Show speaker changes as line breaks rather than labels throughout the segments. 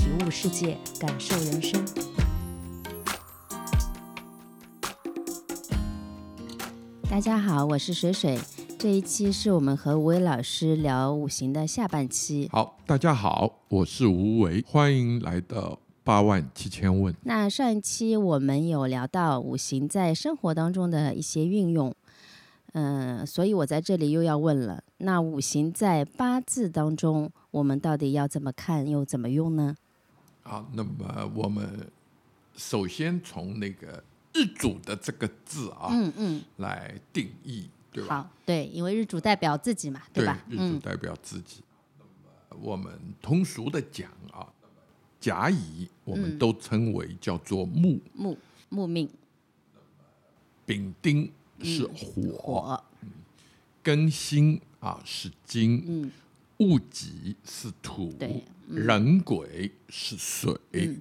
体悟世界，感受人生。大家好，我是水水。这一期是我们和吴伟老师聊五行的下半期。
好，大家好，我是吴为，欢迎来到八万七千问。
那上一期我们有聊到五行在生活当中的一些运用，嗯，所以我在这里又要问了，那五行在八字当中，我们到底要怎么看，又怎么用呢？
好，那么我们首先从那个日主的这个字啊，
嗯嗯，
来定义。对吧？
好，对，因为日主代表自己嘛，对吧？
日主代表自己。那么我们通俗的讲啊，甲乙我们都称为叫做木
木木命。
丙丁是火，庚辛啊是金，
嗯，
戊己是土，
对。
人鬼是水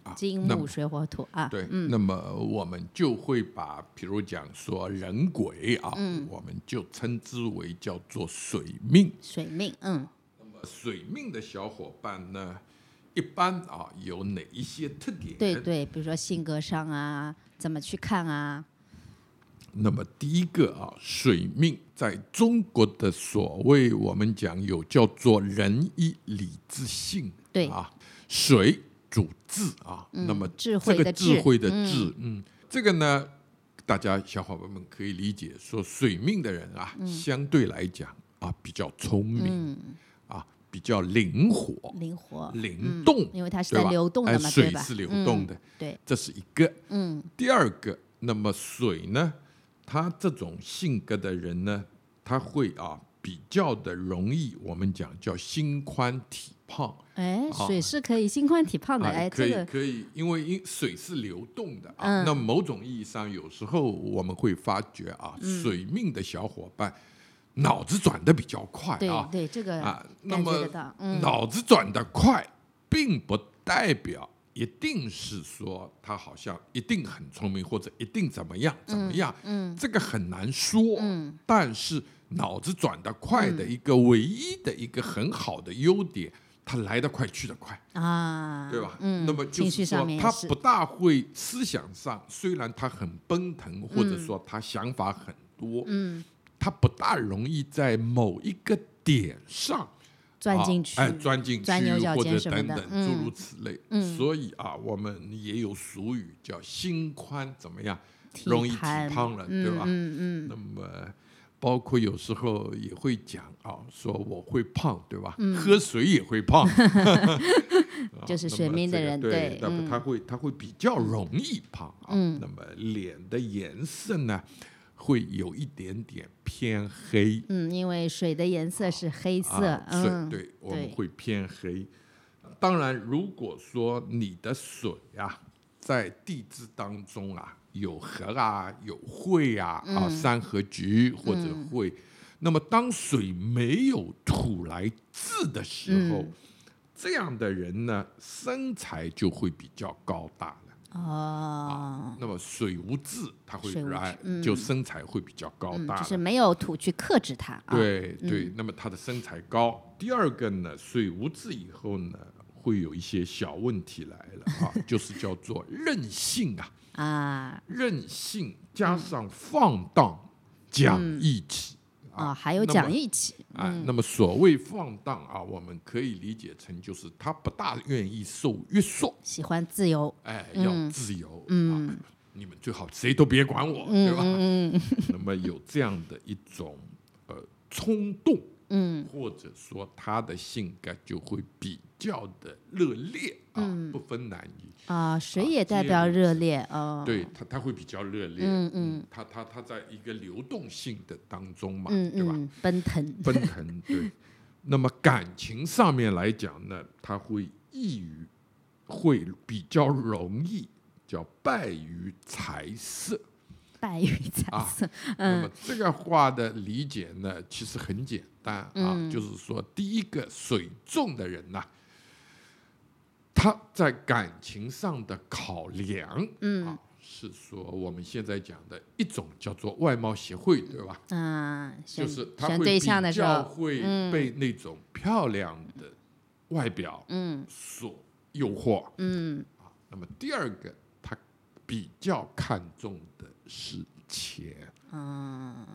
啊，金木水火土啊。
对，那么我们就会把，比如讲说人鬼啊，我们就称之为叫做水命。
水命，嗯。
那么水命的小伙伴呢，一般啊有哪一些特点？
对对，比如说性格上啊，怎么去看啊？
那么第一个啊，水命在中国的所谓我们讲有叫做仁义礼智信。
对。
啊，水主智啊，那么
智慧
的智慧的智，嗯，这个呢，大家小伙伴们可以理解，说水命的人啊，相对来讲啊，比较聪明，啊，比较灵活，
灵活
灵动，
因为它是在流动的嘛，
水是流动的，
对，
这是一个，
嗯，
第二个，那么水呢，他这种性格的人呢，他会啊。比较的容易，我们讲叫心宽体胖。
哎，水是可以心宽体胖的。哎，
可以可以，因为因水是流动的啊。那某种意义上，有时候我们会发觉啊，水命的小伙伴脑子转的比较快
啊。对对，这个
啊，那么脑子转的快，并不代表一定是说他好像一定很聪明，或者一定怎么样怎么样。
嗯，
这个很难说。
嗯，
但是。脑子转得快的一个唯一的一个很好的优点，他来得快去得快
啊，
对吧？
嗯，
那么就是说他不大会思想上，虽然他很奔腾，或者说他想法很多，
嗯，
他不大容易在某一个点上
钻进去，
哎，钻进去或者等等诸如此类。
嗯，
所以啊，我们也有俗语叫心宽怎么样，容易体胖了，对吧？
嗯嗯，
那么。包括有时候也会讲啊，说我会胖，对吧？喝水也会胖，
就是水命的人
对，那么他会他会比较容易胖啊。那么脸的颜色呢，会有一点点偏黑。
嗯，因为水的颜色是黑色，
嗯，对，我们会偏黑。当然，如果说你的水啊，在地支当中啊。有合啊，有会啊，啊，三合局或者会。那么，当水没有土来治的时候，这样的人呢，身材就会比较高大了。
哦。
那么水无治，他会来，就身材会比较高大。
就是没有土去克制它。
对对，那么他的身材高。第二个呢，水无治以后呢，会有一些小问题来了啊，就是叫做任性啊。
啊，
任性加上放荡，讲义气
啊，还有讲义气
啊。那么所谓放荡啊，我们可以理解成就是他不大愿意受约束，
喜欢自由，
哎，要自由，嗯，你们最好谁都别管我，对吧？
嗯，
那么有这样的一种呃冲动。
嗯，
或者说他的性格就会比较的热烈啊，不分男女。
啊，水也代表热烈哦，
对他他会比较热烈，
嗯嗯，
他他他在一个流动性的当中嘛，
对
吧？
奔腾。
奔腾，对。那么感情上面来讲呢，他会易于会比较容易叫败于财色。
败于财色，
那么这个话的理解呢，其实很简单啊，就是说，第一个水重的人呐，他在感情上的考量，嗯，是说我们现在讲的一种叫做外貌协会，对吧？
嗯，
就是他
会比
较会被那种漂亮的外表，嗯，所诱惑，嗯，啊，那么第二个，他比较看重的。是钱。啊，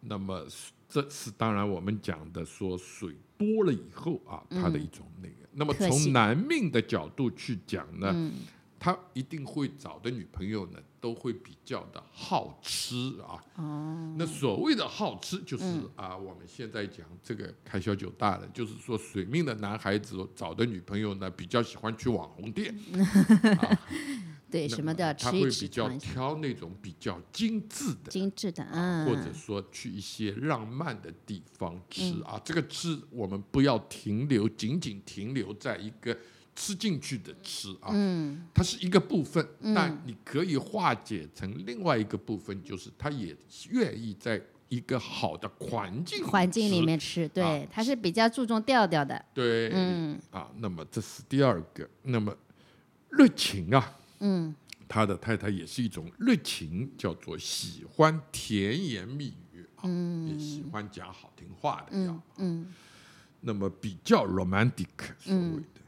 那么这是当然我们讲的说水多了以后啊，它的一种那个。那么从男命的角度去讲呢，他一定会找的女朋友呢，都会比较的好吃啊。哦，那所谓的好吃就是啊，我们现在讲这个开销就大了，就是说水命的男孩子找的女朋友呢，比较喜欢去网红店。
对，什么都要吃
他会比较挑那种比较精致的，
精致的，嗯，
或者说去一些浪漫的地方吃啊。这个吃我们不要停留，仅仅停留在一个吃进去的吃啊，嗯，它是一个部分，但你可以化解成另外一个部分，就是他也愿意在一个好的环境
环境里面吃，对，他是比较注重调调的，
对，嗯，啊，那么这是第二个，那么热情啊。嗯，他的太太也是一种热情，叫做喜欢甜言蜜语啊，也喜欢讲好听话的呀。嗯，那么比较 romantic 所谓的，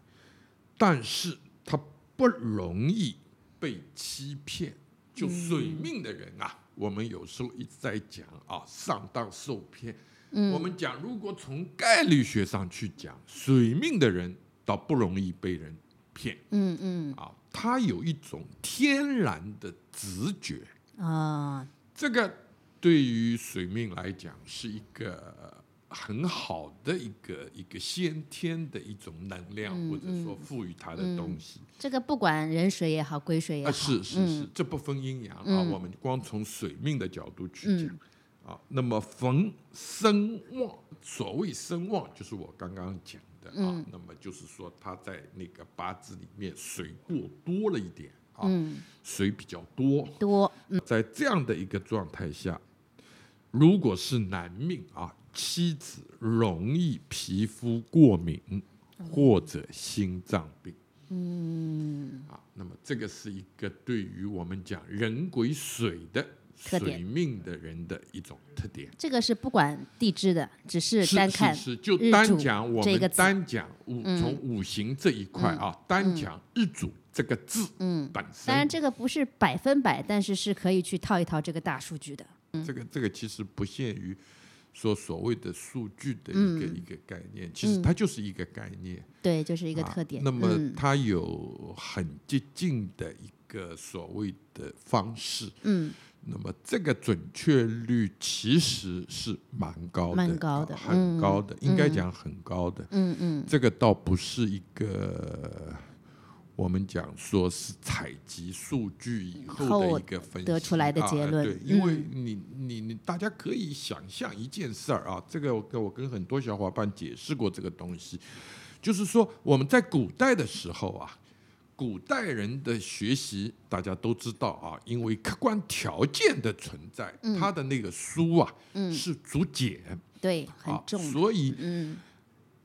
但是他不容易被欺骗。就水命的人啊，我们有时候一直在讲啊，上当受骗。我们讲，如果从概率学上去讲，水命的人倒不容易被人骗。嗯嗯，啊。他有一种天然的直觉啊，这个对于水命来讲是一个很好的一个一个先天的一种能量，或者说赋予他的东西。
这个不管人水也好，癸水也好，
是是是，这不分阴阳啊。我们光从水命的角度去讲啊，那么逢生旺，所谓生旺，就是我刚刚讲。啊，那么就是说他在那个八字里面水过多了一点啊，水比较多
多。
在这样的一个状态下，如果是男命啊，妻子容易皮肤过敏或者心脏病。嗯，啊，那么这个是一个对于我们讲人鬼水的。水命的人的一种特点，
这个是不管地支的，只是单看
是就单讲我们单讲五从五行这一块啊，单讲日主这个字嗯。本身。
当然这个不是百分百，但是是可以去套一套这个大数据的。
这个这个其实不限于说所谓的数据的一个一个概念，其实它就是一个概念，
对，就是一个特点。
那么它有很接近的一个所谓的方式，嗯。那么这个准确率其实是蛮高的，
蛮高的，
很高的，应该讲很高的。嗯嗯，这个倒不是一个我们讲说是采集数据以后的一个分析
得出来的结论。
对，因为你你你大家可以想象一件事儿啊，这个我跟我跟很多小伙伴解释过这个东西，就是说我们在古代的时候啊。古代人的学习，大家都知道啊，因为客观条件的存在，他的那个书啊，是竹简，
对，很重，
所以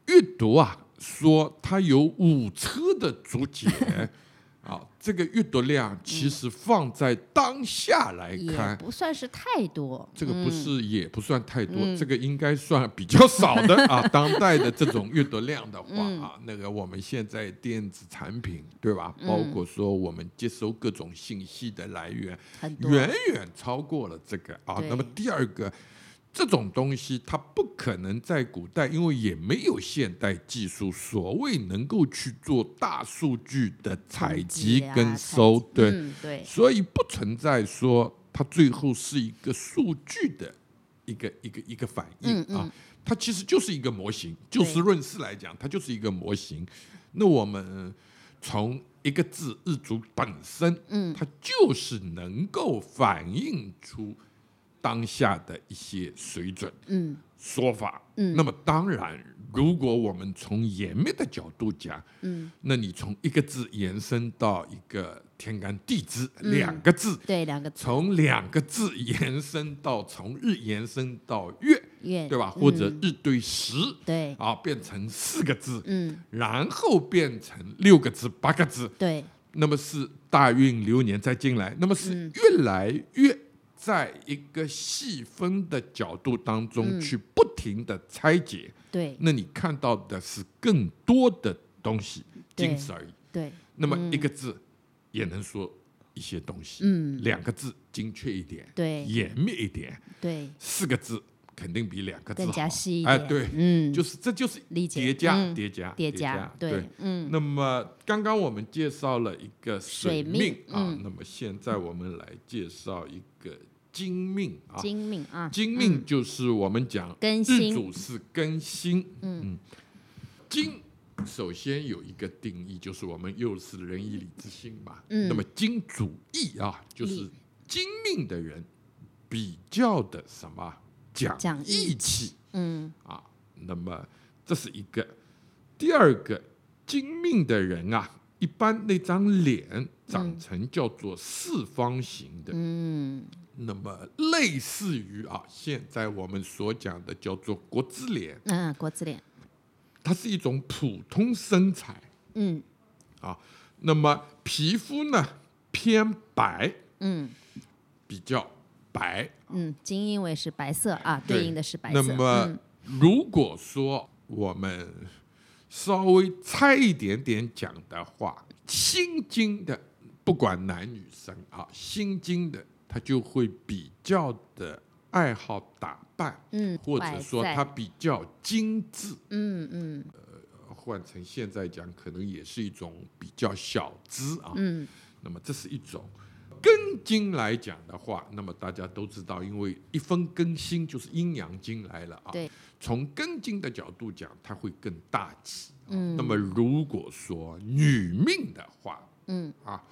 阅读啊，说它有五车的竹简。啊，这个阅读量其实放在当下来看，
不算是太多。
这个不是也不算太多，这个应该算比较少的 啊。当代的这种阅读量的话啊，那个我们现在电子产品对吧？包括说我们接收各种信息的来源，远远超过了这个啊。那么第二个。这种东西它不可能在古代，因为也没有现代技术，所谓能够去做大数据的采集跟搜，对，
对，
所以不存在说它最后是一个数据的一个一个一个反应啊，它其实就是一个模型。就事论事来讲，它就是一个模型。那我们从一个字日主本身，嗯，它就是能够反映出。当下的一些水准、嗯，说法，嗯，那么当然，如果我们从严密的角度讲，
嗯，
那你从一个字延伸到一个天干地支，两个字，
对，两个字。
从两个字延伸到从日延伸到月，
月，
对吧？或者
嗯。
日对时，
对，
啊，变成四个字，
嗯，
然后变成六个字、八个字，
对，
那么是大运流年再进来，那么是
嗯。
越来越在一个细分的角度当中
嗯。
去不停的拆解，
对，
那你看到的是更多的东西，仅此而已。
对，
那么一个字也能说一些东西，
嗯，
两个字精确一点，
对，
严密一点，
对，
四个字肯定比两个字
更加
好。哎，
细一点，
对，
嗯，
就是这就是叠加、
嗯。
叠加、
叠
加。
加，，
对。
嗯，
那么刚刚我们介绍了一个水
水命
啊，
嗯。
那么现在我们来介绍一个金命啊。
精命啊，
金命就是我们讲日
更新。
主是更新，嗯。金首先有一个定义，就是我们又是仁义礼智信嘛。
嗯。
那么金主义啊，就是
义
金命的人比较的什么讲
讲义。
义气，
嗯，
啊，那么这是一个。第二个，精命的人啊，一般那张脸长成叫做四方形的，
嗯，
那么类似于啊，现在我们所讲的叫做国字脸，
嗯，国字脸，
它是一种普通身材。
嗯。
啊那么皮肤呢偏白，
嗯。
比较白。
嗯，金因为是白色啊，对应的是白色，
那么
嗯。
如果说我们稍微差一点点讲的话，心经的不管男女生啊，心经的他就会比较的爱好打扮，
嗯，
或者说他比较精致。
嗯嗯呃
换成现在讲，可能也是一种比较小资啊。
嗯
那么这是一种。根经来讲的话，那么大家都知道，因为一分更新就是阴阳经来了啊。
对。
从根经的角度讲，它会更大气。那么如果说女命的话
嗯。
啊，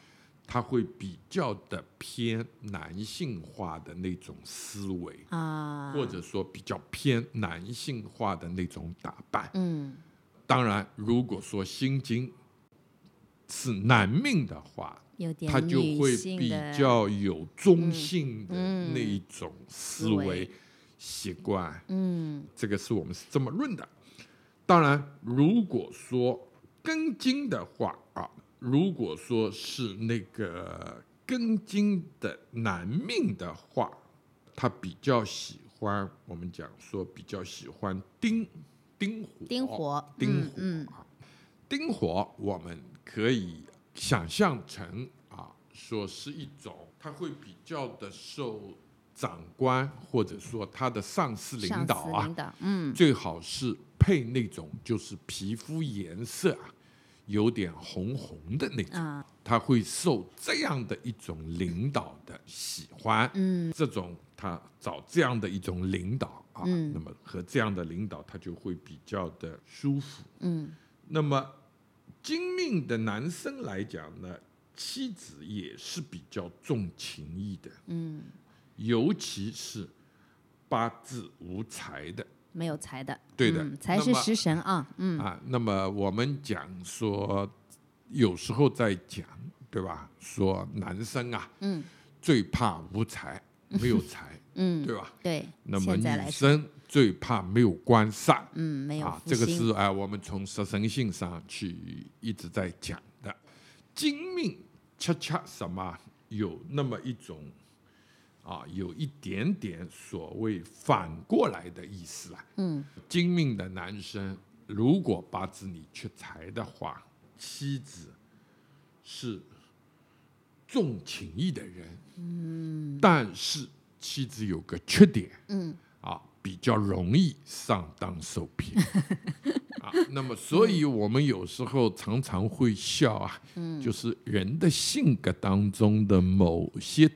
它会比较的偏男性化的那种思维，
啊，
或者说比较偏男性化的那种打扮。
嗯。
当然，如果说心经是男命的话，他就会比较有中性的
嗯。
那一种思
维
习惯。
嗯。
这个是我们是这么论的。当然，如果说根茎的话啊，如果说是那个根茎的男命的话，他比较喜欢我们讲说比较喜欢丁丁火。
丁火。
丁火
嗯。
啊，丁火我们可以想象成啊，说是一种，他会比较的受长官或者说他的上司领导啊
领，导，嗯。
最好是配那种就是皮肤颜色啊有点红红的那种，
啊。
他会受这样的一种领导的喜欢。
嗯。
这种他找这样的一种领导啊，
嗯。
那么和这样的领导他就会比较的舒服。
嗯。
那么精命的男生来讲呢，妻子也是比较重情义的，
嗯，
尤其是八字无财的
没有财的，
对的
嗯财是食神啊，嗯
啊。那么我们讲说，有时候在讲，对吧？说男生啊，
嗯
最怕无财，没有财，
嗯，
对吧？
对，
那么女生最怕没有官煞，
嗯，没有
啊，这个是啊、我们从十神性上去一直在讲的。精命恰恰什么有那么一种啊，有一点点所谓反过来的意思啊。
嗯。
精明的男生，如果八字里缺财的话，妻子是重情义的人，嗯，但是妻子有个缺点，
嗯。
啊，比较容易上当受骗。啊。那么，所以我们有时候常常会笑啊，
嗯。
就是人的性格当中的某些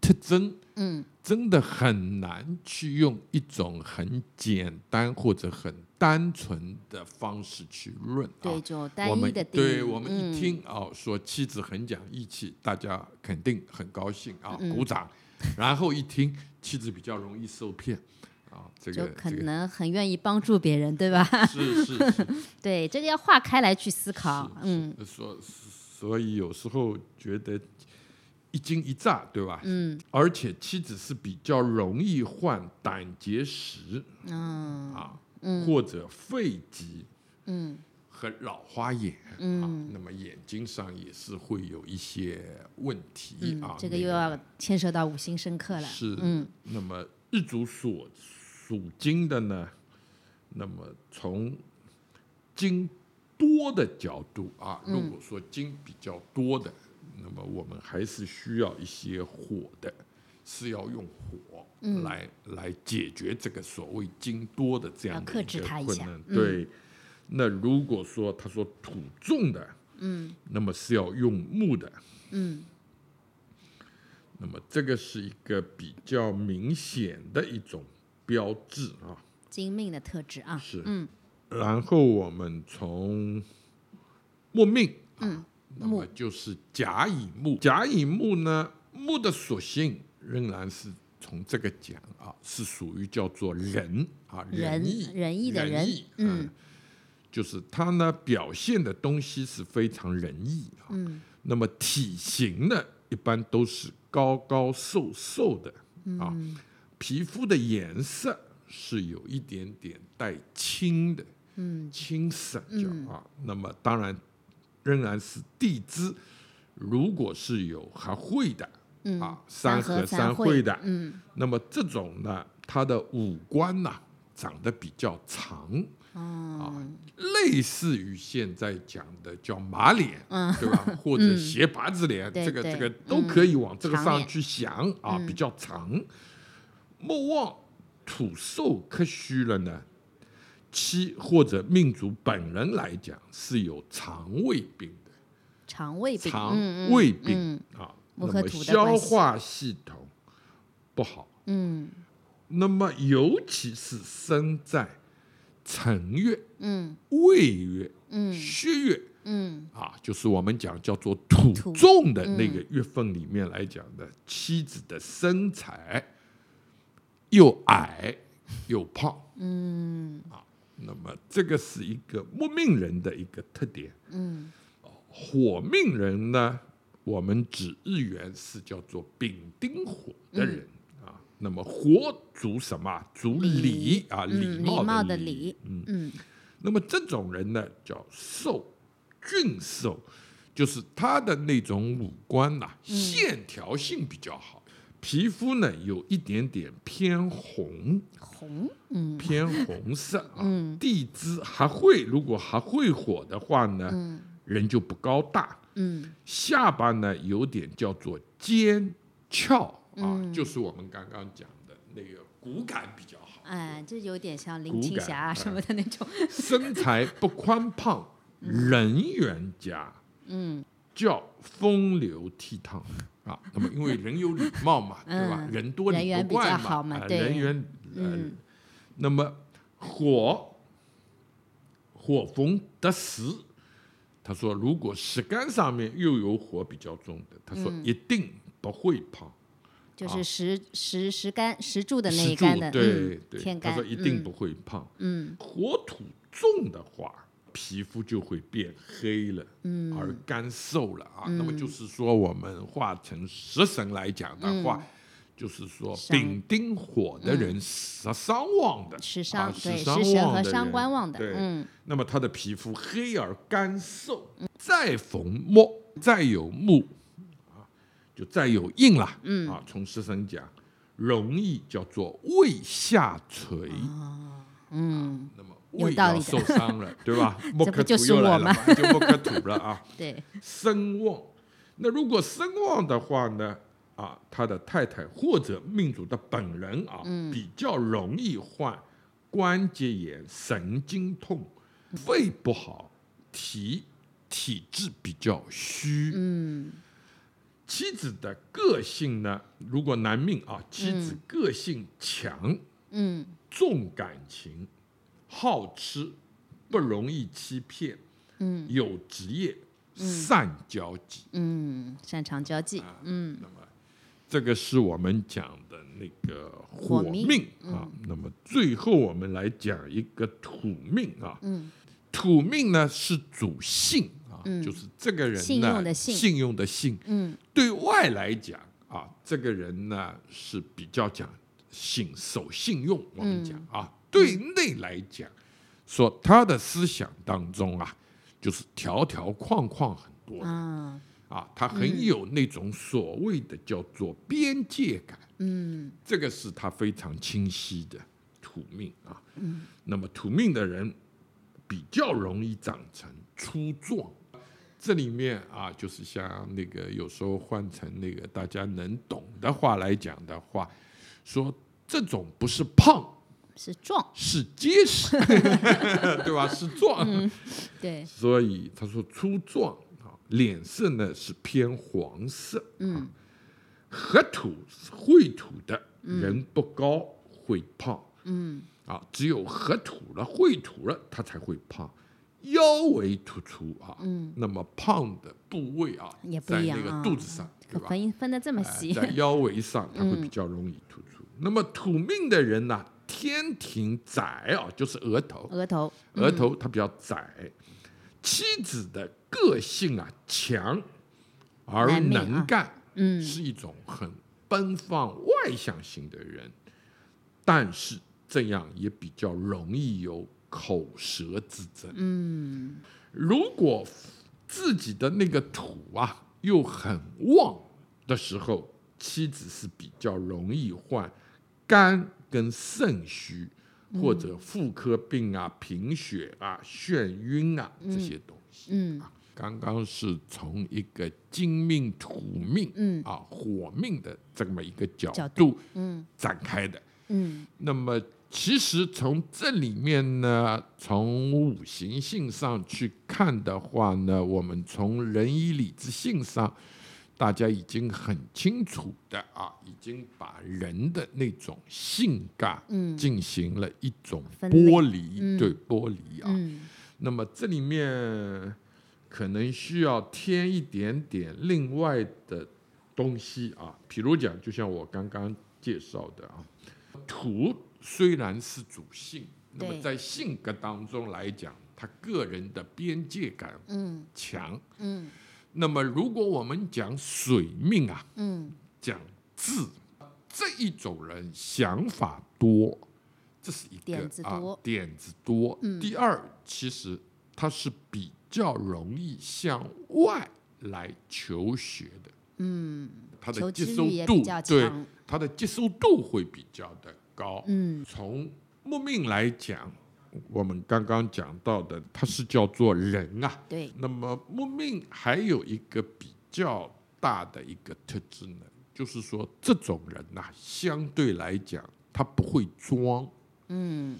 特征，
嗯
真的很难去用一种很简单或者很单纯的方式去论啊。
对，就单一的
对我们一
嗯
听哦，说妻子很讲义气，大家肯定很高兴啊，
嗯
鼓掌。然后一听妻子比较容易受骗啊，这
就可
个这个
能很愿意帮助别人，对吧？
是 是是，
对，这个要划开来去思考。嗯，
所所以有时候觉得一惊一乍，对吧？嗯，而且妻子是比较容易患胆结石，嗯啊，或者肺疾，嗯，和老花眼，嗯、啊，那么眼睛上也是会有一些问题、
嗯
啊。
这个又要牵涉到五行生克了。
是，嗯，那么日主所属金的呢，那么从金多的角度啊，如果说金比较多的，那么我们还是需要一些火的，是要用火来、来解决这个所谓金多的这样
克
的一个困难。对，那如果说他说土重的，嗯，那么是要用木的，嗯。那么这个是一个比较明显的一种标志啊，
精命的特质啊，
是，嗯，然后我们从木命，嗯，那么就是甲乙木，甲乙木呢，木的属性仍然是从这个讲啊，是属于叫做仁啊，
仁
义
仁义的仁
义嗯，就是它呢表现的东西是非常仁义啊，嗯，那么体型呢，一般都是高高瘦瘦的啊，皮肤的颜色是有一点点带青的，嗯，青色叫啊。那么当然仍然是地支，如果是有合会的，啊，三合
三会
的，嗯，那么这种呢，它的五官呐、长得比较长。啊，类似于现在讲的叫马脸，嗯对吧？或者斜八字脸，这个这个都可以往这个上去想啊，比较长。莫忘土寿克虚了呢，妻或者命主本人来讲是有肠胃病的，
肠胃病，
肠
嗯嗯
胃病啊，那么消化系统不好，嗯，那么尤其是生在辰月、嗯、未月、嗯、戌月，嗯。啊，就是我们讲叫做土
土
重的那个月份里面来讲的，妻子的身材又矮又胖，嗯。啊，那么这个是一个木命人的一个特点，嗯，火命人呢，我们指日元是叫做丙丁火的人、啊，那么火主什么？主礼啊，
嗯
礼貌
礼。貌的
礼
嗯。
嗯，那么这种人呢，叫瘦俊瘦，就是他的那种五官呐、线条性比较好，皮肤呢有一点点偏红，
红，
偏红色啊。地支还会，如果还会火的话呢，人就不高大。嗯，下巴呢有点叫做尖翘啊，就是我们刚刚讲的那个骨感比较好。
哎，这有点像林青霞啊什么的那种，
身材不宽胖，人缘佳，嗯，叫风流倜傥啊。那么因为人有礼貌嘛，对吧？
嗯
人多礼不怪
好嘛
人缘呃，那么火火逢得时，他说如果石干上面又有火比较重的，他
嗯
说一定不会胖。
就是石石石干石柱的那一干的，
对
嗯，
对，他说一定
嗯
不会胖。嗯，火土重的话，皮肤就会变黑了，嗯，而干瘦了啊。那么就是说，我们化成食神来讲的话。就是说，丙丁火的人是伤旺的，
食伤
啊
对食神和伤官旺的
对，
嗯。
那么他的皮肤黑而干瘦，再逢木，再有木啊，就再有印了，嗯。啊，从食神讲，容易叫做胃下垂，嗯，那么
有道理
受伤了，对吧？莫克土又来了 就莫克土了啊。
对，
声望。那如果声望的话呢，啊，他的太太或者命主的本人啊，比较容易患关节炎、神经痛、肺不好、体体质比较虚。嗯，妻子的个性呢，如果男命啊，妻子个性强，
嗯，
重感情，好吃，不容易欺骗，嗯，有职业，善交际，
嗯，擅长交际，嗯，
那么这个是我们讲的那个火
火命
命啊。那么最后我们来讲一个土命啊。
嗯，
土命呢是主性啊，就是这个人呢
信用的信。
信用的信。
嗯，
对外来讲啊，这个人呢是比较讲信守信用，我们讲
嗯。
啊。对内来讲，说他的思想当中啊，就是条条框框很多的
啊，
啊，他很有那种所谓的叫做边界感。
嗯
这个是他非常清晰的土命啊。嗯，那么土命的人比较容易长成粗壮。这里面啊，就是像那个有时候换成那个大家能懂的话来讲的话，说这种不是胖，
是壮，
是结实，对吧？是壮。
对，
所以他说粗壮啊，脸色呢是偏黄色。
嗯
合土会土的人不高会胖
嗯
啊，只有合土了会土了，他才会胖。腰围突出啊，
嗯，
那么胖的部位啊，
也不
在那个肚子上，对
可
吧？
分分的这么
哎
细，
在腰围上，它会比
嗯
较容易突出。那么土命的人呢，天庭窄啊，就是额头，
额头，
额头它比较窄，妻子的个性啊强而能干，
嗯。
是一种很奔放外向型的人，但是这样也比较容易有口舌之争。
嗯。
如果自己的那个土啊又很旺的时候，妻子是比较容易患肝跟肾虚，或者妇科病啊、贫血啊、眩晕啊这些东西。
嗯。
刚刚是从一个金命、土命，
嗯。
啊火命的这么一个角
角
度
嗯。
展开的。
嗯。
那么其实从这里面呢，从五行性上去看的话呢，我们从仁义礼智性上，大家已经很清楚的啊，已经把人的那种性格
嗯。
进行了一种剥离，
嗯。
对剥离啊。
嗯。
那么这里面可能需要添一点点另外的东西啊，比如讲，就像我刚刚介绍的啊，土虽然是主性，那么在性格当中来讲，他个人的边界感
嗯。
强。
嗯
那么如果我们讲水命啊，
嗯。
讲智，这一种人想法多，这是一个
点子多。
啊，点子多。
嗯。
第二，其实他是比较容易向外来求学的，
嗯，
他的接受度对，他的接受度会比较的高。
嗯。
从木命来讲，我们刚刚讲到的，它是叫做人啊。
对，
那么木命还有一个比较大的一个特质呢，就是说这种人呐、相对来讲他不会装，
嗯。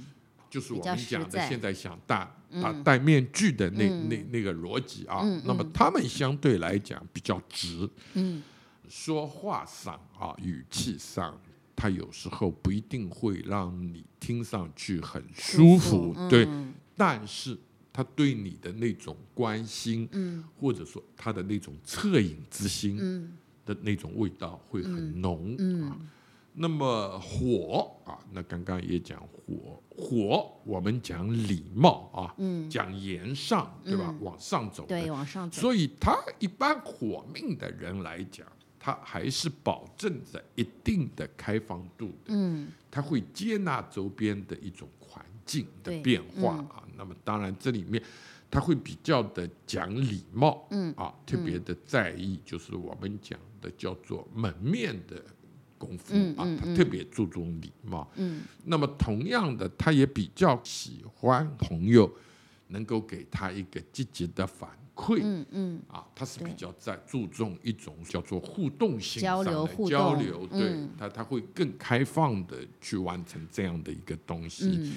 就是我们讲的现在想戴
嗯。
啊戴面具的那、
嗯。
那那个逻辑啊。
嗯
那么
嗯
他们相对来讲比较直，
嗯。
说话上啊语气上。他有时候不一定会让你听上去很舒服，对，
嗯。
但是他对你的那种关心，
嗯。
或者说他的那种恻隐之心
嗯。
的那种味道会很浓、啊。
嗯。
那么火啊，那刚刚也讲火，火我们讲礼貌啊，
嗯，
讲言上，对吧？
嗯。
往上走，
对，往上走，
所以他一般火命的人来讲，他还是保证着一定的开放度的。
嗯
他会接纳周边的一种环境的变化
嗯
啊。那么当然这里面他会比较的讲礼貌，
嗯
啊，特别的在意就是我们讲的叫做门面的功夫啊，
嗯嗯嗯
他特别注重礼貌。
嗯
那么同样的，他也比较喜欢朋友能够给他一个积极的反馈。
嗯嗯
啊，他是比较在注重一种叫做互动性
交
上的
流互动
交流，对
嗯
他他会更开放的去完成这样的一个东西。
嗯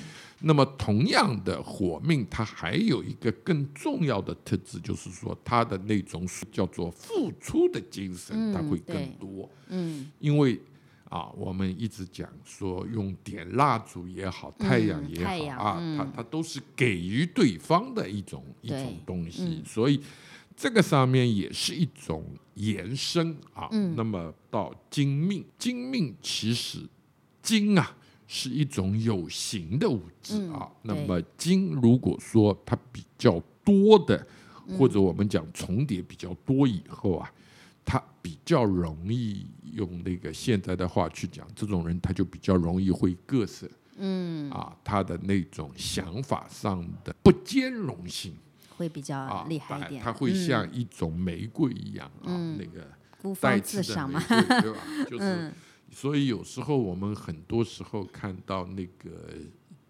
那么同样的火命，它还有一个更重要的特质，就是说他的那种叫做付出的精神，
嗯
它会更多，
嗯
因为。啊，我们一直讲说用点蜡烛也好，太阳
嗯
也好、啊，它
嗯
它都是给予对方的一种一种东西，
嗯
所以这个上面也是一种延伸啊。那么到金命，金命其实金啊是一种有形的物质啊。那么金如果说它比较多的，或者我们讲重叠比较多以后啊，它比较容易用那个现在的话去讲，这种人他就比较容易会各色。嗯啊，他的那种想法上的不兼容性
会比较厉害一点。
他会像一种玫瑰一样啊，那个
孤芳自赏
嘛，对吧？就是，所以有时候我们很多时候看到那个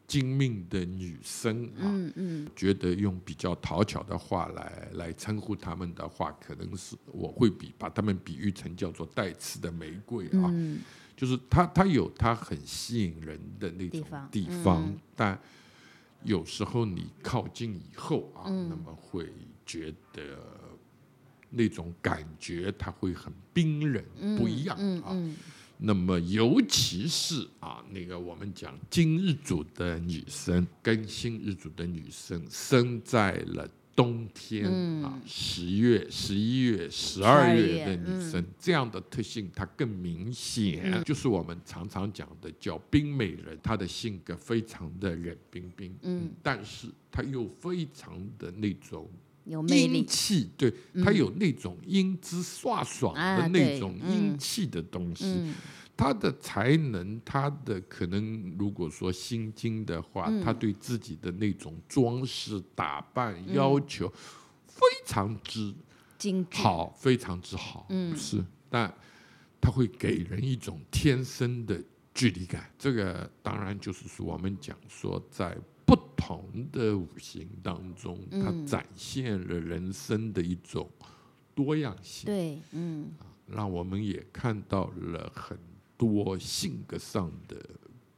精明的女生啊，嗯嗯，觉得用比较讨巧的话来来称呼他们的话，可能是我会比把他们比喻成叫做带刺的玫瑰啊。就是它，它有它很吸引人的那种地方，但有时候你靠近以后啊，那么会觉得那种感觉它会很冰冷，不一样啊。那么尤其是啊，那个我们讲今日主的女生跟新日主的女生生在了。冬天啊，十月、十一月、十二月的女生，这样的特性它更明显，就是我们常常讲的叫冰美人，她的性格非常的冷冰冰，嗯，但是她又非常的那种英气，对，他有那种英姿飒爽的那种英气的东西。他的才能，他的可能，如果说心经的话，他对自己的那种装饰打扮要求非常之好，非常之好，是，但他会给人一种天生的距离感。这个当然就是说，我们讲说，在不同的五行当中，它展现了人生的一种多样性。
对，嗯，
让我们也看到了很。多性格上的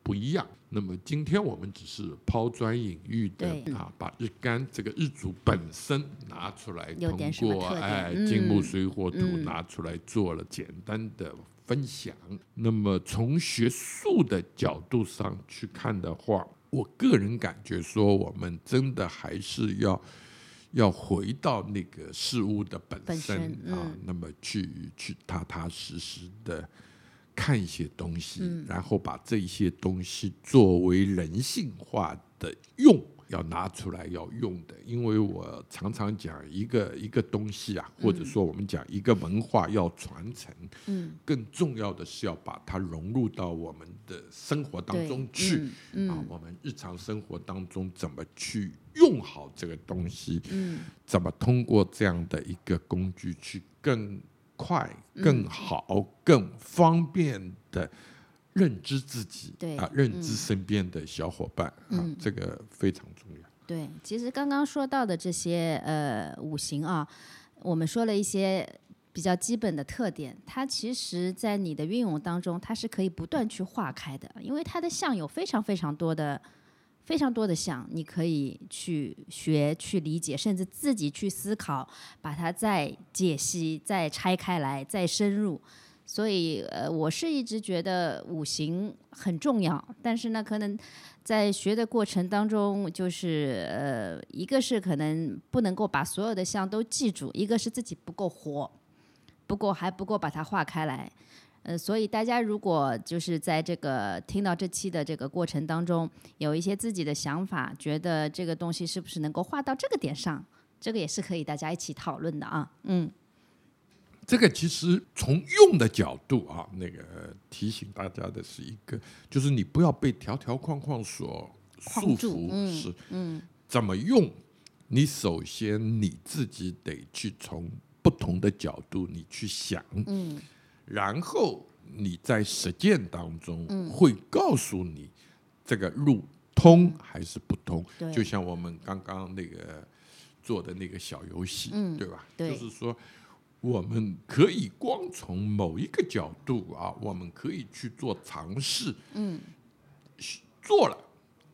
不一样。那么今天我们只是抛砖引玉的啊，把日干这个日主本身拿出来，通过哎金木水火土拿出来做了简单的分享。那么从学术的角度上去看的话，我个人感觉说，我们真的还是要要回到那个事物的本身啊，那么去去踏踏实实的。看一些东西，然后把这些东西作为人性化的用，要拿出来要用的。因为我常常讲一个一个东西啊，或者说我们讲一个文化要传承，嗯，更重要的是要把它融入到我们的生活当中去。啊，我们日常生活当中怎么去用好这个东西？嗯，怎么通过这样的一个工具去更。快、更好、更方便的认知自己，
对
啊，认知身边的小伙伴啊，这个非常重要。
对，其实刚刚说到的这些呃五行啊，我们说了一些比较基本的特点，它其实在你的运用当中，它是可以不断去化开的，因为它的相有非常非常多的。非常多的项，你可以去学、去理解，甚至自己去思考，把它再解析、再拆开来、再深入。所以，呃，我是一直觉得五行很重要，但是呢，可能在学的过程当中，就是呃，一个是可能不能够把所有的项都记住，一个是自己不够活，不够还不够把它化开来。呃，所以大家如果就是在这个听到这期的这个过程当中，有一些自己的想法，觉得这个东西是不是能够画到这个点上，这个也是可以大家一起讨论的啊。嗯，
这个其实从用的角度啊，那个提醒大家的是一个，就是你不要被条条框框所束缚，是嗯，怎么用？你首先你自己得去从不同的角度你去想，嗯。然后你在实践当中会告诉你这个路通还是不通，就像我们刚刚那个做的那个小游戏，对吧？就是说，我们可以光从某一个角度啊，我们可以去做尝试，嗯，做了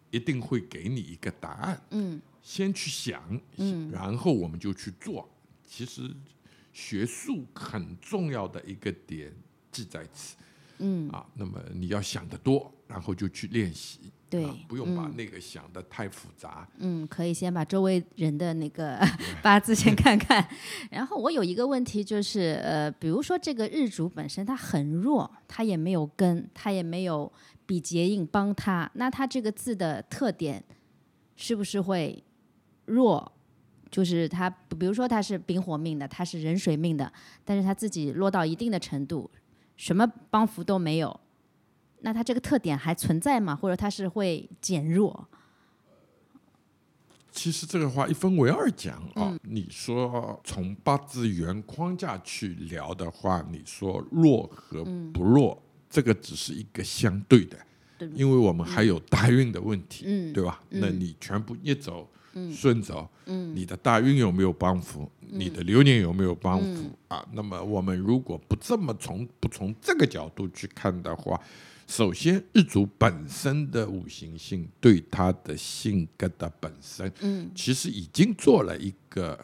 一定会给你一个答案，嗯，先去想，嗯，然后我们就去做，其实。学术很重要的一个点记在此，嗯。啊，那么你要想得多，然后就去练习，
对
啊不用把那个想的太复杂。
嗯，可以先把周围人的那个 八字先看看。然后我有一个问题就是，呃，比如说这个日主本身它很弱，它也没有根，它也没有比劫印帮它，那它这个字的特点是不是会弱？就是他，比如说他是丙火命的，他是壬水命的，但是他自己落到一定的程度，什么帮扶都没有，那它这个特点还存在吗？或者它是会减弱？
其实这个话一分为二讲啊、
嗯
你说从八字原框架去聊的话，你说弱和不弱，这个只是一个相对的，
对
因为我们还有大运的问题，
嗯
对吧？那你全部一走。顺走，你的大运有没有帮扶？你的流年有没有帮扶、啊？那么我们如果不这么从不从这个角度去看的话，首先日主本身的五行性对他的性格的本身，嗯，其实已经做了一个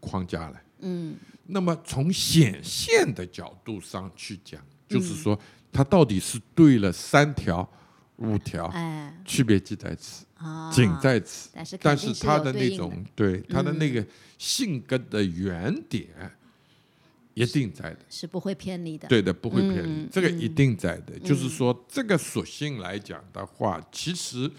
框架了，嗯。那么从显现的角度上去讲，就是说他到底是对了三条、五条，
哎，
区别即在此。
啊，
仅在此，
但是
但
是
是他的那种对他的那个性格的原点，一定在的，
是不会偏离的。
对的，不会偏离，
嗯
这个一定在的。就是说，这个属性来讲的话，其实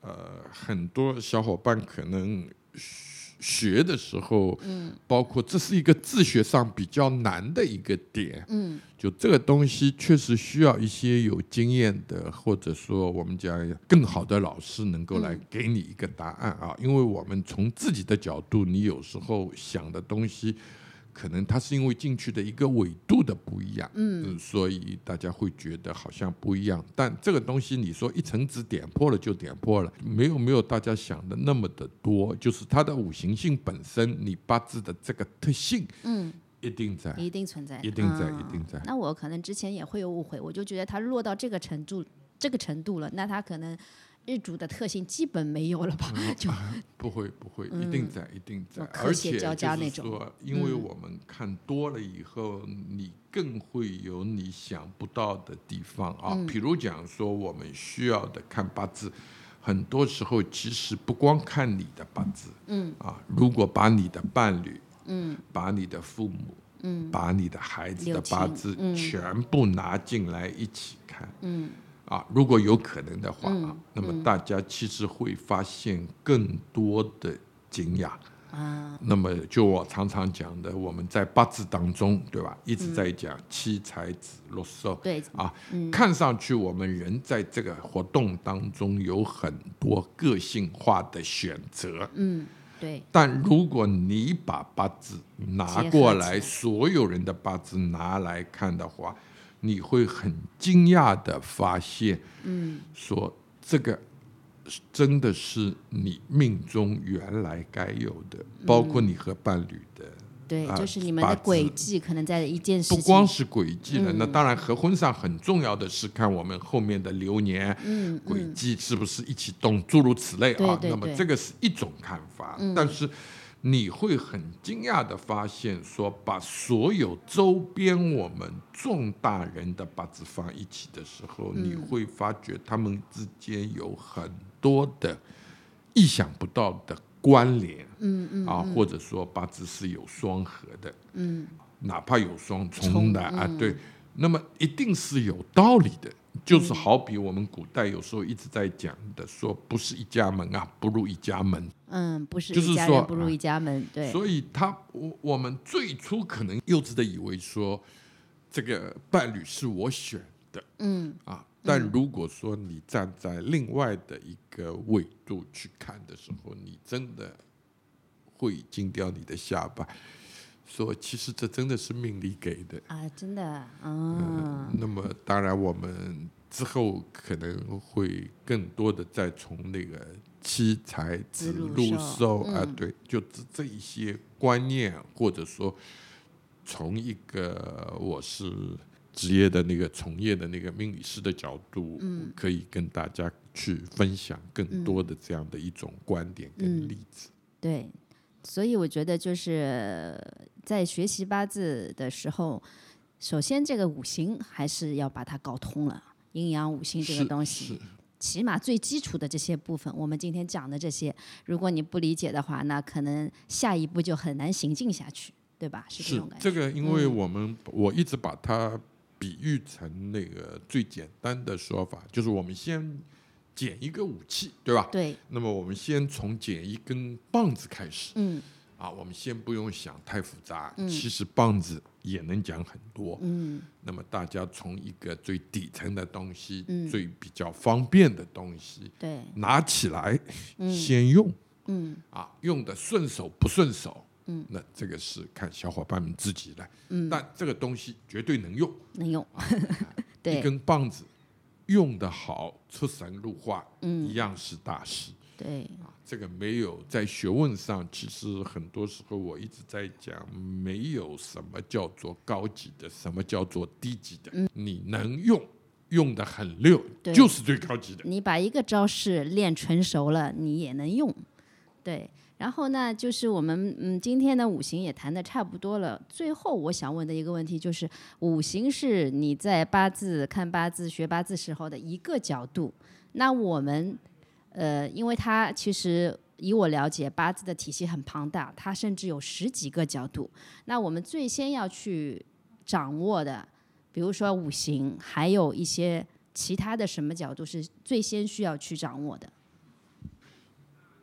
呃，很多小伙伴可能学学的时候，嗯，包括这是一个自学上比较难的一个点，
嗯，
就这个东西确实需要一些有经验的，或者说我们讲更好的老师能够来给你一个答案啊，因为我们从自己的角度，你有时候想的东西。可能它是因为进去的一个纬度的不一样，嗯，所以大家会觉得好像不一样。但这个东西你说一层纸点破了就点破了，没有没有大家想的那么的多。就是它的五行性本身，你八字的这个特性，
嗯，
一定在，
一定存在，
一定在，
嗯
一定在。
那我可能之前也会有误会，我就觉得它落到这个程度，这个程度了，那它可能日主的特性基本没有了吧？就
不会不会，一定在，一定在
嗯，
而且说，因为我们看多了以后，你更会有你想不到的地方啊。
嗯。
比如讲说，我们需要的看八字，很多时候其实不光看你的八字，
嗯。
啊，如果把你的伴侣，
嗯。
把你的父母，
嗯。
把你的孩子的八字全部拿进来一起看，
嗯
啊，如果有可能的话啊，那么大家其实会发现更多的惊讶。
啊，
那么就我常常讲的，我们在八字当中，对吧？一
嗯
直在讲七财子禄寿。
对，
啊，看上去我们人在这个活动当中有很多个性化的选择，
嗯对，
但如果你把八字拿过来。所有人的八字拿来看的话，你会很惊讶的发现，
嗯。
说这个真的是你命中原来该有的，包括你和伴侣的。
对，
啊
就是你们的轨迹可能在一件事情，
不光是轨迹
嗯。
了，那当然合婚上很重要的是看我们后面的流年
嗯
轨迹是不是一起动，诸如此类啊。那么这个是一种看法，但是你会很惊讶的发现，说把所有周边我们重大人的八字放一起的时候，你
嗯
会发觉他们之间有很多的意想不到的关联。
嗯嗯
啊，或者说八字是有双合的，
嗯。
哪怕有双
冲
冲的啊，对，那么一定是有道理的。就是好比我们古代有时候一直在讲的，说不是一家门啊，不如一家门。
嗯，不是
就是说
一家人不如
啊
一家门，对，
所以他我我们最初可能幼稚的以为说，这个伴侣是我选的
嗯
啊，但如果说你站在另外的一个维度去看的时候，你真的会惊掉你的下巴，说其实这真的是命里给的。
啊，真的，嗯
那么当然，我们之后可能会更多的再从那个七财子
子禄
禄
寿
寿啊，
嗯
对，就这这一些观念，或者说从一个我是职业的那个从业的那个命理师的角度，
嗯。
可以跟大家去分享更多的这样的一种观点跟
嗯。
例子。
对，所以我觉得就是在学习八字的时候，首先这个五行还是要把它搞通了，阴阳五行这个东西，起码最基础的这些部分，我们今天讲的这些，如果你不理解的话，那可能下一步就很难行进下去，对吧？是这种感觉。
这个，因为我们、我一直把它比喻成那个最简单的说法，就是我们先捡一个武器，对吧？
对，
那么我们先从捡一根棒子开始。
嗯。
啊，我们先不用想太复杂，
嗯。
其实棒子也能讲很多。
嗯。
那么大家从一个最底层的东西，
嗯。
最比较方便的东西
对，
拿起来，
嗯。
先用。
嗯。
啊，用的顺手不顺手，
嗯，
那这个是看小伙伴们自己来。
嗯，
但这个东西绝对能用，
能用，
一
对。
根棒子用的好，出神入化，
嗯
一样是大师。
对，
啊，这个没有在学问上，其实很多时候我一直在讲，没有什么叫做高级的，什么叫做低级的，你能用，用的很溜，就是最高级的。
你把一个招式练纯熟了，你也能用。对，然后呢，就是我们嗯今天的五行也谈的差不多了。最后我想问的一个问题就是，五行是你在八字看八字、学八字时候的一个角度。那我们呃，因为它其实以我了解，八字的体系很庞大，它甚至有十几个角度。那我们最先要去掌握的，比如说五行，还有一些其他的什么角度是最先需要去掌握的？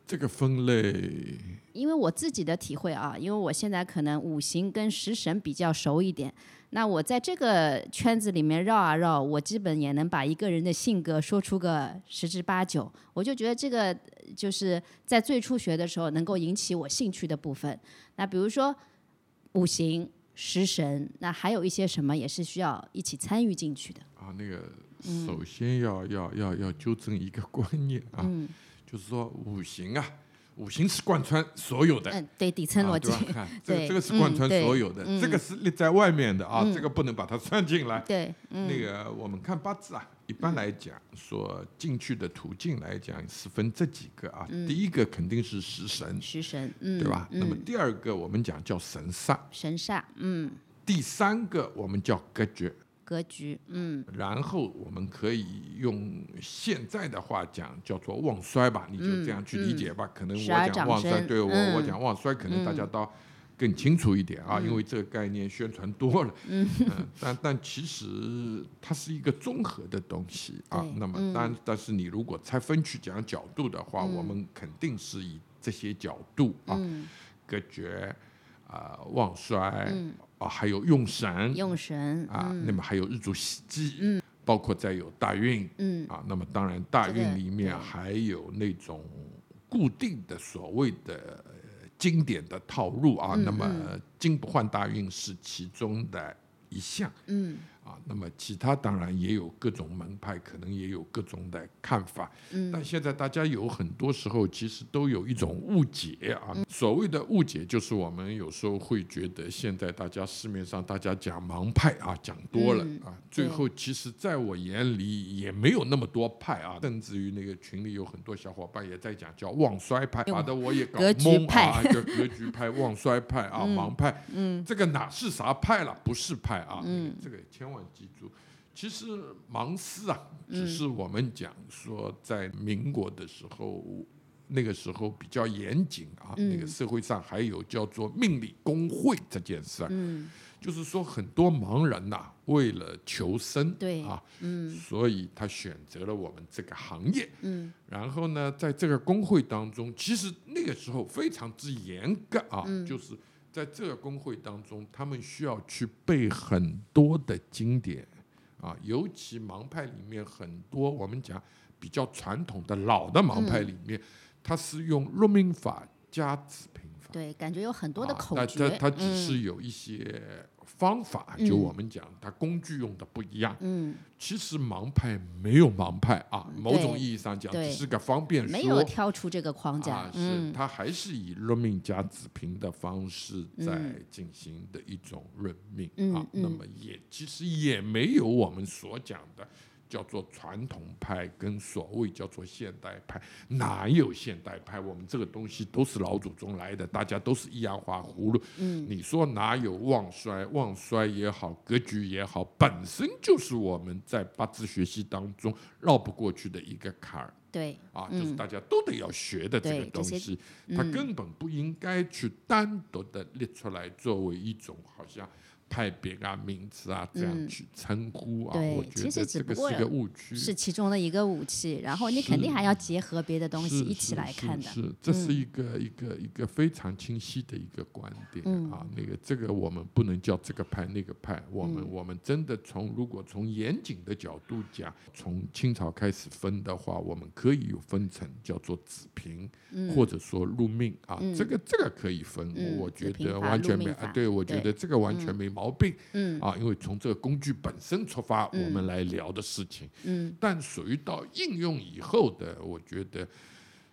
这个分类，
因为我自己的体会啊，因为我现在可能五行跟食神比较熟一点，那我在这个圈子里面绕啊绕，我基本也能把一个人的性格说出个十之八九。我就觉得这个呃就是在最初学的时候能够引起我兴趣的部分。那比如说五行、食神，那还有一些什么也是需要一起参与进去的。
啊，那个
嗯
首先要、要要要纠正一个观念啊，
嗯
就是说五行啊，五行是贯穿所有的。
嗯，对，底层逻辑，
啊 这个
对
这个是贯穿所有的，
嗯
这个是立在外面的啊，这个不能把它算进来。
对，嗯。
那个我们看八字啊，一般来讲说进去的途径来讲是分这几个啊，第一个肯定是食神，
食神，嗯，
对吧？那么
嗯
第二个我们讲叫神煞，
神煞，嗯，
第三个我们叫格局，
格局，嗯。
然后我们可以用现在的话讲叫做旺衰吧，你就这样去理解吧。可能我讲旺衰，对我
嗯。
我讲旺衰，可能大家倒更清楚一点啊，因为这个概念宣传多了。嗯，但但其实它是一个综合的东西啊
对。
那么
嗯。
但但是你如果拆分去讲角度的话，我们肯定是以这些角度啊，
嗯，
格局啊、旺衰啊，还有用神
用神，
啊，
嗯
那么还有日主喜忌，包括再有大运
嗯
啊，那么当然大运里面还有那种固定的所谓的呃经典的套路啊，
嗯
那么金不换大运是其中的一项
嗯
啊，那么其他当然也有各种门派，可能也有各种的看法，
嗯
但现在大家有很多时候其实都有一种误解啊。
嗯
所谓的误解，就是我们有时候会觉得现在大家市面上大家讲盲派啊，讲多了
嗯
啊，最后其实在我眼里也没有那么多派啊，甚至于那个群里有很多小伙伴也在讲叫旺衰派，搞得我也搞懵
派
啊，叫格局派、旺衰派啊、盲派，
嗯
这个哪是啥派了？不是派啊，这个千万记住。其实盲思啊，只是我们讲说在民国的时候，那个时候比较严谨啊，那个社会上还有叫做命理工会这件事儿，
嗯。
就是说很多盲人呐、为了求生，
对
啊，
嗯。
所以他选择了我们这个行业。
嗯。
然后呢，在这个工会当中，其实那个时候非常之严格啊，
嗯。
就是在这个工会当中，他们需要去背很多的经典啊，尤其盲派里面很多我们讲比较传统的老的盲派里面，它是用入命法加子平法。
对，感觉有很多的口诀，
它它只
嗯
是有一些方法，
嗯
就我们讲，它工具用的不一样。
嗯。
其实盲派没有盲派啊，某种意义上讲，只是个方便说。
没有
说。
跳出这个框架
啊，，是
嗯。
它还是以论命加子平的方式在
嗯。
进行的一种论命
嗯
啊，
嗯。
那么也其实也没有我们所讲的叫做传统派跟所谓叫做现代派，哪有现代派？我们这个东西都是老祖宗来的，大家都是一样画葫芦。嗯，你说哪有旺衰？旺衰也好，格局也好，本身就是我们在八字学习当中绕不过去的一个坎儿。
对，
啊，就是大家都得要学的这个东西，它根本不应该去单独的列出来作为一种好像。派别啊，名字啊，这样去称呼啊，我觉得这个是一个误区，
是其中的一个武器。然后你肯定还要结合别的东西一起来看的。
是，这是一个一个一个非常清晰的一个观点啊。那个这个我们不能叫这个派那个派，我们我们真的从如果从严谨的角度讲，从清朝开始分的话，我们可以有分成叫做子平，或者说入命啊。这个这个可以分，我觉得完全没啊。对，我觉得这个完全没。毛病，嗯。啊，因为从这个工具本身出发，我们来聊的事情，嗯，但属于到应用以后的，我觉得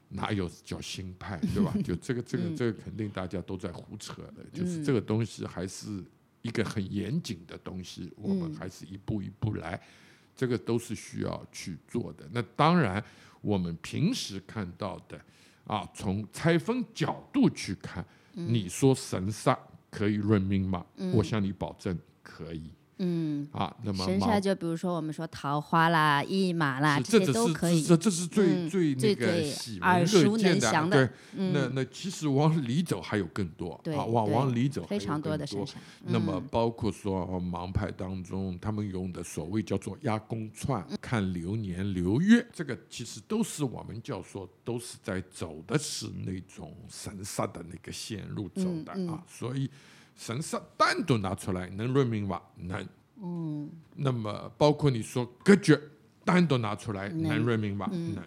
哪有叫新派，对吧？就这个这个这个，肯定大家都在胡扯的，就是这个东西还是一个很严谨的东西，我们还是一步一步来，这个都是需要去做的。那当然，我们平时看到的啊，从拆分角度去看，你说神煞。可以论命吗？我向你保证可以。嗯啊，那么
剩下就比如说我们说桃花啦、驿马啦，这些都可以。
这这是最最那个
耳熟能详
的。那那其实往里走还有更多啊，往往里走
非常多的
多。那么包括说盲派当中，他们用的所谓叫做压宫串、看流年流月，这个其实都是我们叫做都是在走的是那种神煞的那个线路走的啊，所以。神色单独拿出来能论命吗？能。嗯。那么包括你说格局单独拿出来能论命吗？能。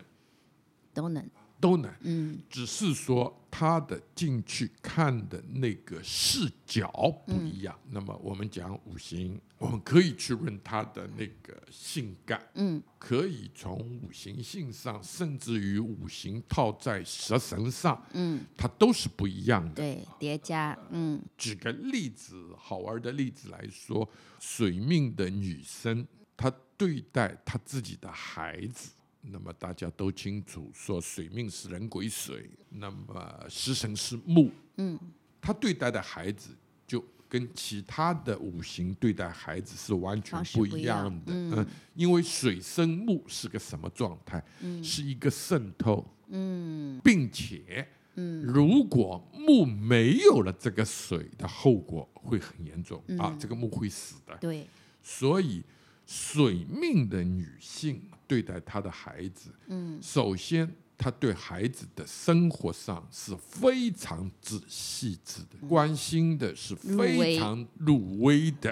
都能。
都能。嗯。只是说他的进去看的那个视角不一样。那么我们讲五行，我们可以去问他的那个性干。嗯。可以从五行性上，甚至于五行套在蛇神上。嗯。它都是不一样的。
对，叠加。嗯。
举个例子，好玩的例子来说，水命的女生，她对待她自己的孩子。那么大家都清楚，说水命是人鬼水，那么食神是木，嗯，他对待的孩子就跟其他的五行对待孩子是完全不一样。的，嗯，因为水生木是个什么状态？嗯，是一个渗透，嗯，并且，嗯，如果木没有了这个水的后果会很严重。啊，这个木会死的，
对，
所以。水命的女性对待她的孩子，嗯，首先她对孩子的生活上是非常仔细致的，关心的是非常入微的，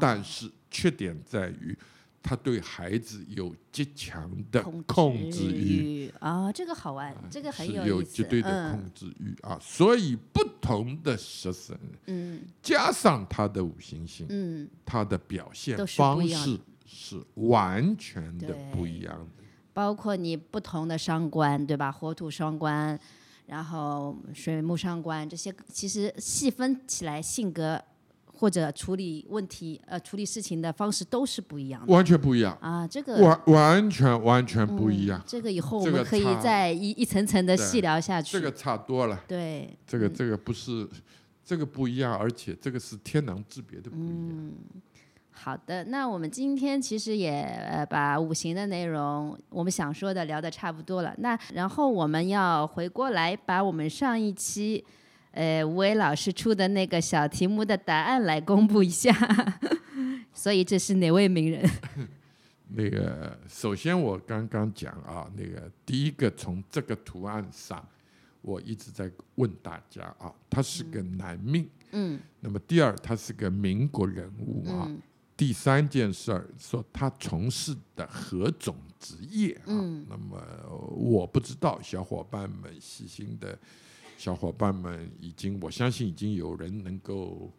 但是缺点在于。他对孩子有极强的控制欲
啊，这个好玩，这个很有。
有绝对的控制欲啊，所以不同的食神，嗯，加上他的五行性，嗯，他的表现方式是完全的不一样的。
包括你不同的伤官，对吧？火土伤官，然后水木伤官，这些其实细分起来性格。或者处理问题，呃，处理事情的方式都是不一样的，
完全不一样
啊！这个
完完全完全不一样。
这个以后我们可以再一一层层的细聊下去。
这个差多了。
对，
这个这个不是这个不一样，而且这个是天壤之别的不一样。嗯，
好的，那我们今天其实也呃把五行的内容我们想说的聊的差不多了。那然后我们要回过来把我们上一期。呃，吴伟老师出的那个小题目的答案来公布一下，所以这是哪位名人？
那个，首先我刚刚讲啊，那个第一个从这个图案上，我一直在问大家啊，他是个男命，嗯，那么第二，他是个民国人物啊，第三件事儿说他从事的何种职业啊？那么我不知道，小伙伴们细心的。小伙伴们已经，我相信已经有人能够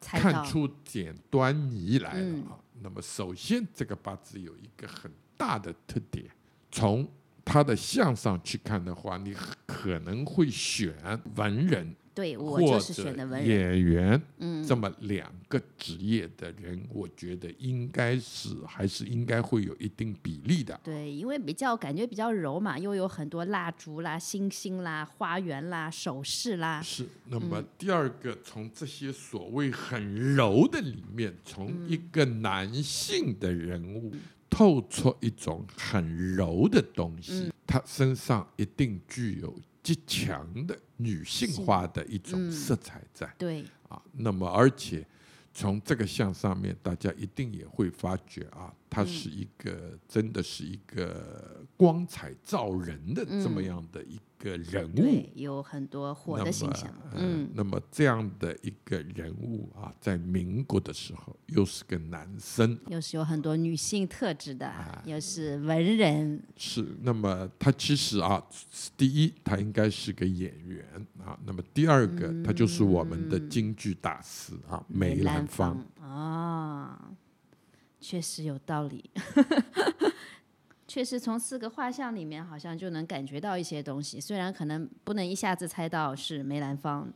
看出点端倪来了啊。那么，首先这个八字有一个很大的特点，从他的相上去看的话，你可能会选文人
对我
或
就是
者
选的文人。
演员，
嗯
这么两个职业的人，我觉得应该是还是应该会有一定比例的。
对，因为比较感觉比较柔嘛，又有很多蜡烛啦、星星啦、花园啦、首饰啦。
是，那么
嗯
第二个，从这些所谓很柔的里面，从
嗯
一个男性的人物透出一种很柔的东
嗯
西，他身上一定具有极强的女性化的一种
嗯
色彩在。
对，
啊。那么，而且从这个像上面，大家一定也会发觉啊，他
嗯。
是一个真的是一个光彩照人的这么
嗯。
样的一个人物。
有很多火的形象。
呃
嗯，
那么这样的一个人物啊，在民国的时候又是个男生，
又是有很多女性特质的，
啊
又是文人。
是那么他其实啊，第一他应该是个演员啊，那么第二个、他就是我们的京剧大师啊，梅兰
兰
芳。
啊，确实有道理。确实，从四个画像里面，好像就能感觉到一些东西。虽然可能不能一下子猜到是梅兰芳，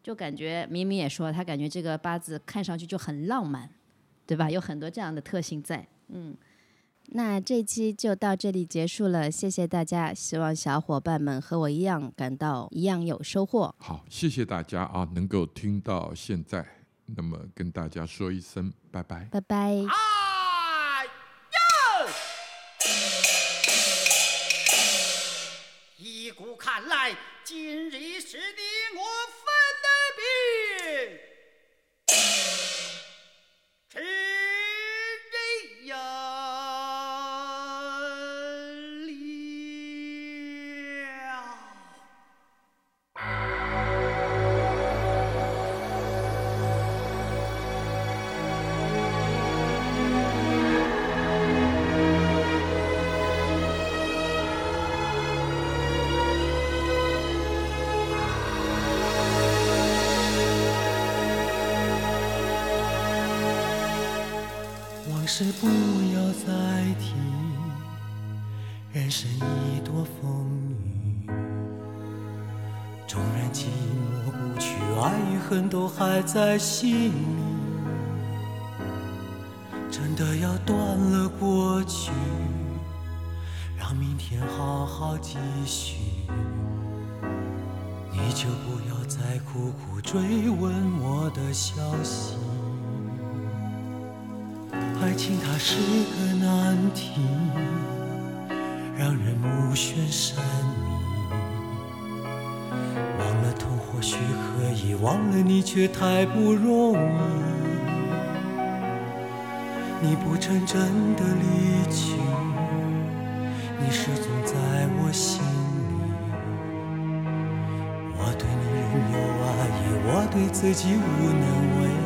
就感觉明明也说他感觉这个八字看上去就很浪漫，对吧？有很多这样的特性在。嗯，那这期就到这里结束了，谢谢大家。希望小伙伴们和我一样感到一样有收获。
好，谢谢大家啊，能够听到现在，那么跟大家说一声拜拜。
拜拜。
哎今日是
定。事不要再提，人生已多风雨。纵然寂寞不去，爱与恨都还在心里。真的要断了过去，让明天好好继续。你就不要再苦苦追问我的消息。爱情它是个难题，让人目眩神迷。忘了痛或许可以，忘了你却太不容易。你不曾真的离去，你始终在我心里。我对你仍有爱意，我对自己无能为力。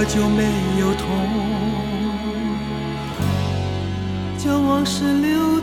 我就没有痛，将往事留。